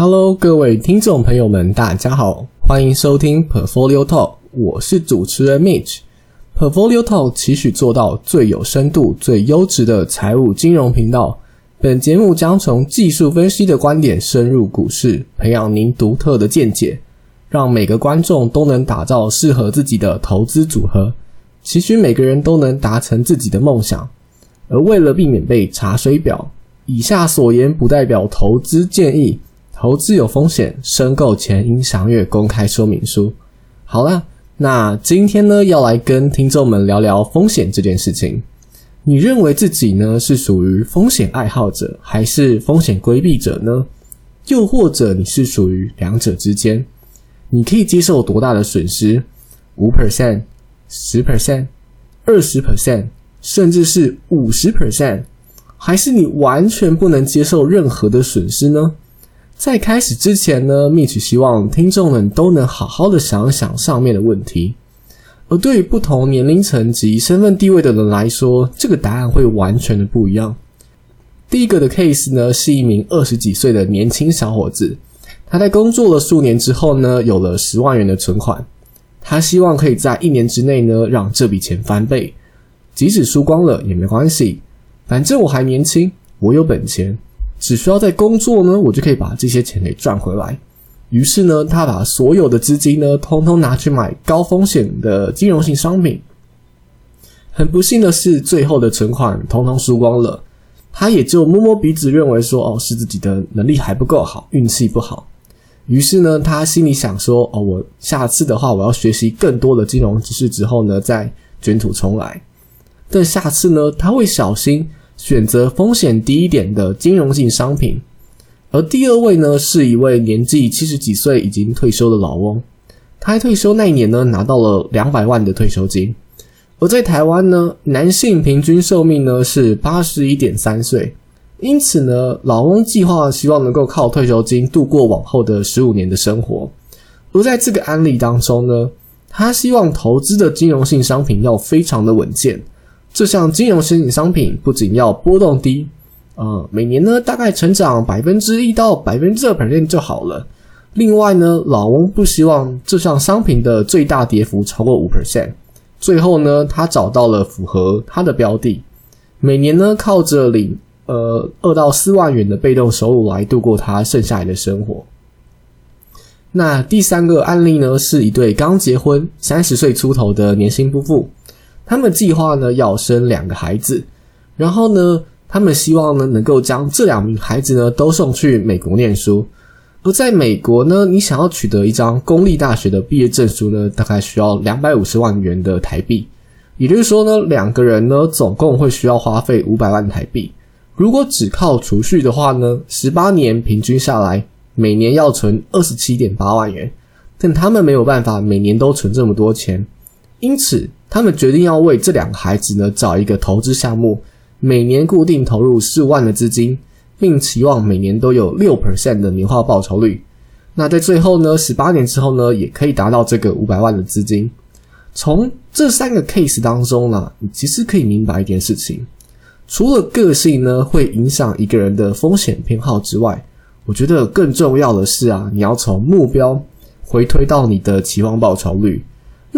Hello，各位听众朋友们，大家好，欢迎收听 Portfolio Talk，我是主持人 Mitch。Portfolio Talk 期许做到最有深度、最优质的财务金融频道。本节目将从技术分析的观点深入股市，培养您独特的见解，让每个观众都能打造适合自己的投资组合。期许每个人都能达成自己的梦想。而为了避免被查水表，以下所言不代表投资建议。投资有风险，申购前应详阅公开说明书。好了，那今天呢，要来跟听众们聊聊风险这件事情。你认为自己呢是属于风险爱好者，还是风险规避者呢？又或者你是属于两者之间？你可以接受多大的损失？五 percent、十 percent、二十 percent，甚至是五十 percent，还是你完全不能接受任何的损失呢？在开始之前呢，Mitch 希望听众们都能好好的想想上面的问题。而对于不同年龄层及身份地位的人来说，这个答案会完全的不一样。第一个的 case 呢，是一名二十几岁的年轻小伙子，他在工作了数年之后呢，有了十万元的存款，他希望可以在一年之内呢，让这笔钱翻倍，即使输光了也没关系，反正我还年轻，我有本钱。只需要在工作呢，我就可以把这些钱给赚回来。于是呢，他把所有的资金呢，通通拿去买高风险的金融性商品。很不幸的是，最后的存款通通输光了。他也就摸摸鼻子，认为说：“哦，是自己的能力还不够好，运气不好。”于是呢，他心里想说：“哦，我下次的话，我要学习更多的金融知识之后呢，再卷土重来。但下次呢，他会小心。”选择风险低一点的金融性商品，而第二位呢，是一位年纪七十几岁已经退休的老翁。他退休那一年呢，拿到了两百万的退休金。而在台湾呢，男性平均寿命呢是八十一点三岁，因此呢，老翁计划希望能够靠退休金度过往后的十五年的生活。而在这个案例当中呢，他希望投资的金融性商品要非常的稳健。这项金融申请商品不仅要波动低，呃，每年呢大概成长百分之一到百分之二 percent 就好了。另外呢，老翁不希望这项商品的最大跌幅超过五 percent。最后呢，他找到了符合他的标的，每年呢靠着领呃二到四万元的被动收入来度过他剩下来的生活。那第三个案例呢，是一对刚结婚三十岁出头的年轻夫妇。他们计划呢要生两个孩子，然后呢，他们希望呢能够将这两名孩子呢都送去美国念书。而在美国呢，你想要取得一张公立大学的毕业证书呢，大概需要两百五十万元的台币。也就是说呢，两个人呢总共会需要花费五百万台币。如果只靠储蓄的话呢，十八年平均下来，每年要存二十七点八万元。但他们没有办法每年都存这么多钱，因此。他们决定要为这两个孩子呢找一个投资项目，每年固定投入四万的资金，并期望每年都有六 percent 的年化报酬率。那在最后呢，十八年之后呢，也可以达到这个五百万的资金。从这三个 case 当中呢，你其实可以明白一件事情：除了个性呢会影响一个人的风险偏好之外，我觉得更重要的是啊，你要从目标回推到你的期望报酬率。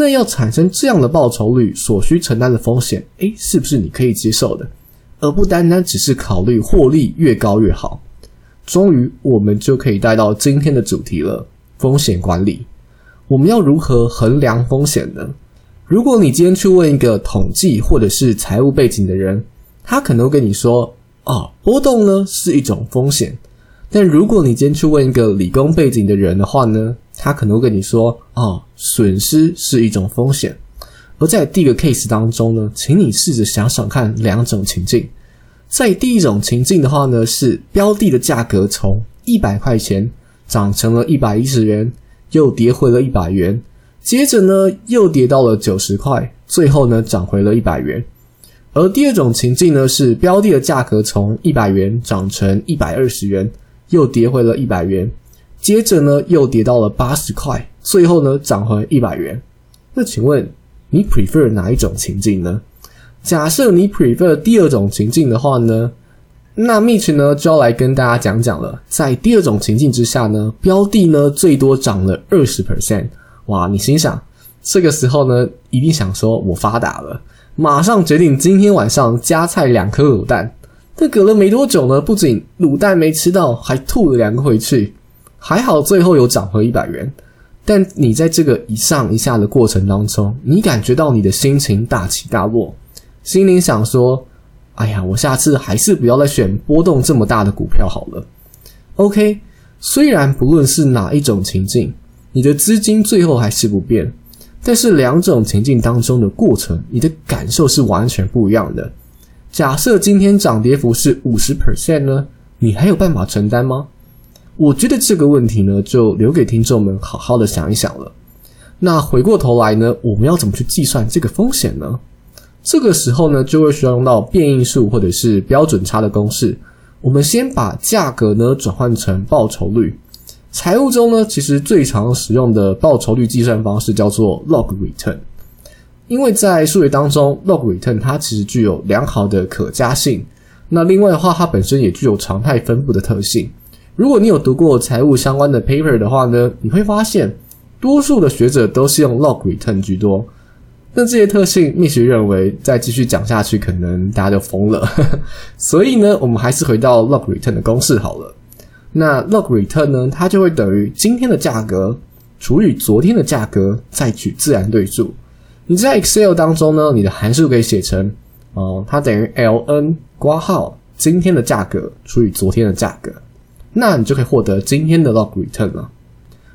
那要产生这样的报酬率，所需承担的风险，诶，是不是你可以接受的？而不单单只是考虑获利越高越好。终于，我们就可以带到今天的主题了：风险管理。我们要如何衡量风险呢？如果你今天去问一个统计或者是财务背景的人，他可能会跟你说：“啊，波动呢是一种风险。”但如果你今天去问一个理工背景的人的话呢？他可能会跟你说：“哦，损失是一种风险。”而在第一个 case 当中呢，请你试着想想看两种情境。在第一种情境的话呢，是标的的价格从一百块钱涨成了一百一十元，又跌回了一百元，接着呢又跌到了九十块，最后呢涨回了一百元。而第二种情境呢，是标的的价格从一百元涨成一百二十元，又跌回了一百元。接着呢，又跌到了八十块，最后呢，涨回一百元。那请问你 prefer 哪一种情境呢？假设你 prefer 第二种情境的话呢，那 Mitch 呢就要来跟大家讲讲了，在第二种情境之下呢，标的呢最多涨了二十 percent，哇！你心想，这个时候呢一定想说我发达了，马上决定今天晚上加菜两颗卤蛋。但隔了没多久呢，不仅卤蛋没吃到，还吐了两个回去，还好最后有涨回一百元。但你在这个一上一下的过程当中，你感觉到你的心情大起大落，心里想说。哎呀，我下次还是不要再选波动这么大的股票好了。OK，虽然不论是哪一种情境，你的资金最后还是不变，但是两种情境当中的过程，你的感受是完全不一样的。假设今天涨跌幅是五十 percent 呢，你还有办法承担吗？我觉得这个问题呢，就留给听众们好好的想一想了。那回过头来呢，我们要怎么去计算这个风险呢？这个时候呢，就会需要用到变异数或者是标准差的公式。我们先把价格呢转换成报酬率。财务中呢，其实最常使用的报酬率计算方式叫做 log return。因为在数学当中，log return 它其实具有良好的可加性。那另外的话，它本身也具有常态分布的特性。如果你有读过财务相关的 paper 的话呢，你会发现多数的学者都是用 log return 居多。那这些特性，密学认为再继续讲下去，可能大家就疯了。所以呢，我们还是回到 log return 的公式好了。那 log return 呢，它就会等于今天的价格除以昨天的价格，再取自然对数。你在 Excel 当中呢，你的函数可以写成哦，它等于 ln 挂号今天的价格除以昨天的价格，那你就可以获得今天的 log return 了。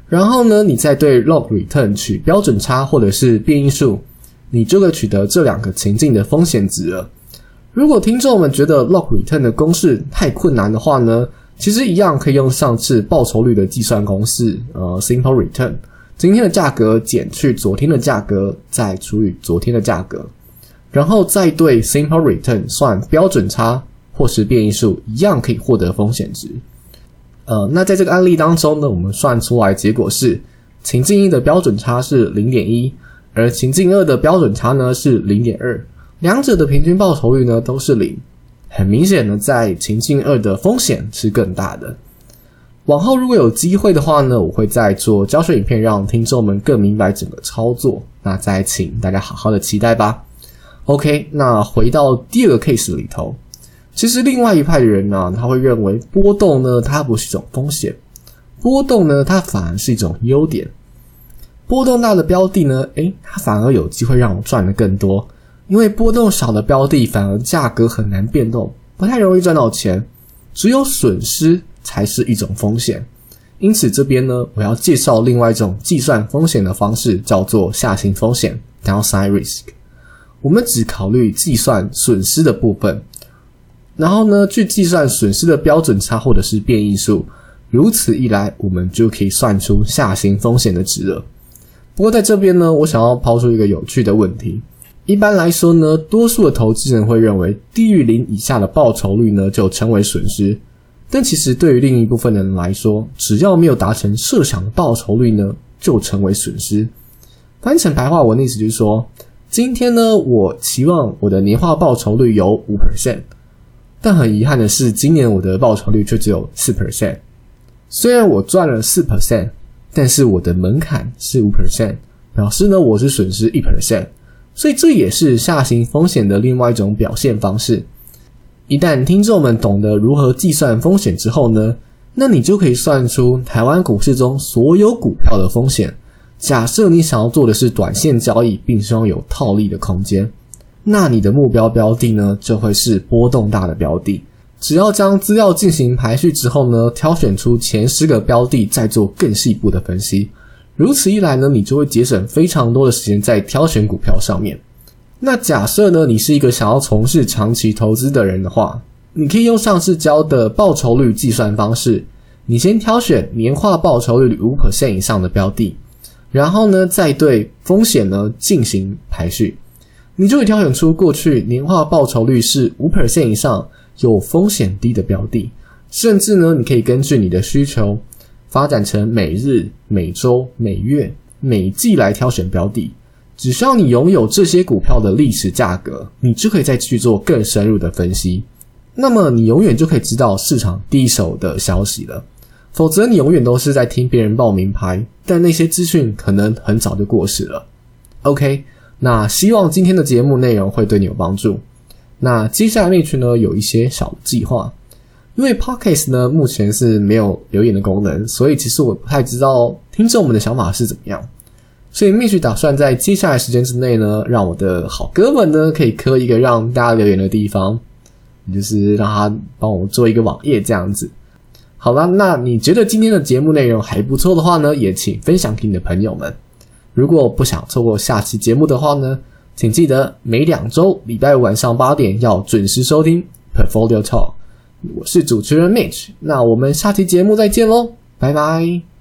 然后呢，你再对 log return 取标准差或者是变异数。你就可以取得这两个情境的风险值了。如果听众们觉得 log return 的公式太困难的话呢，其实一样可以用上次报酬率的计算公式，呃，simple return，今天的价格减去昨天的价格，再除以昨天的价格，然后再对 simple return 算标准差或是变异数，一样可以获得风险值。呃，那在这个案例当中呢，我们算出来结果是情境一的标准差是零点一。而情境二的标准差呢是零点二，两者的平均报酬率呢都是零，很明显的在情境二的风险是更大的。往后如果有机会的话呢，我会再做教学影片，让听众们更明白整个操作。那再请大家好好的期待吧。OK，那回到第二个 case 里头，其实另外一派的人呢，他会认为波动呢它不是一种风险，波动呢它反而是一种优点。波动大的标的呢，诶，它反而有机会让我赚的更多，因为波动小的标的反而价格很难变动，不太容易赚到钱，只有损失才是一种风险。因此这边呢，我要介绍另外一种计算风险的方式，叫做下行风险 （downside risk）。我们只考虑计算损失的部分，然后呢，去计算损失的标准差或者是变异数，如此一来，我们就可以算出下行风险的值了。不过在这边呢，我想要抛出一个有趣的问题。一般来说呢，多数的投资人会认为低于零以下的报酬率呢就称为损失。但其实对于另一部分人来说，只要没有达成设想的报酬率呢，就成为损失。翻成白话文的意思就是说，今天呢，我期望我的年化报酬率有五 percent，但很遗憾的是，今年我的报酬率却只有四 percent。虽然我赚了四 percent。但是我的门槛是五 percent，表示呢我是损失一 percent，所以这也是下行风险的另外一种表现方式。一旦听众们懂得如何计算风险之后呢，那你就可以算出台湾股市中所有股票的风险。假设你想要做的是短线交易，并希望有套利的空间，那你的目标标的呢就会是波动大的标的。只要将资料进行排序之后呢，挑选出前十个标的，再做更细部的分析。如此一来呢，你就会节省非常多的时间在挑选股票上面。那假设呢，你是一个想要从事长期投资的人的话，你可以用上次教的报酬率计算方式，你先挑选年化报酬率五 percent 以上的标的，然后呢，再对风险呢进行排序，你就会挑选出过去年化报酬率是五 percent 以上。有风险低的标的，甚至呢，你可以根据你的需求发展成每日、每周、每月、每季来挑选标的。只需要你拥有这些股票的历史价格，你就可以再去做更深入的分析。那么你永远就可以知道市场第一手的消息了。否则你永远都是在听别人报名牌，但那些资讯可能很早就过时了。OK，那希望今天的节目内容会对你有帮助。那接下来那群呢有一些小计划，因为 Podcast 呢目前是没有留言的功能，所以其实我不太知道听众们的想法是怎么样。所以蜜雪打算在接下来时间之内呢，让我的好哥们呢可以磕一个让大家留言的地方，就是让他帮我做一个网页这样子。好了，那你觉得今天的节目内容还不错的话呢，也请分享给你的朋友们。如果不想错过下期节目的话呢，请记得每两周礼拜晚上八点要准时收听 Portfolio Talk。我是主持人 Mitch，那我们下期节目再见喽，拜拜。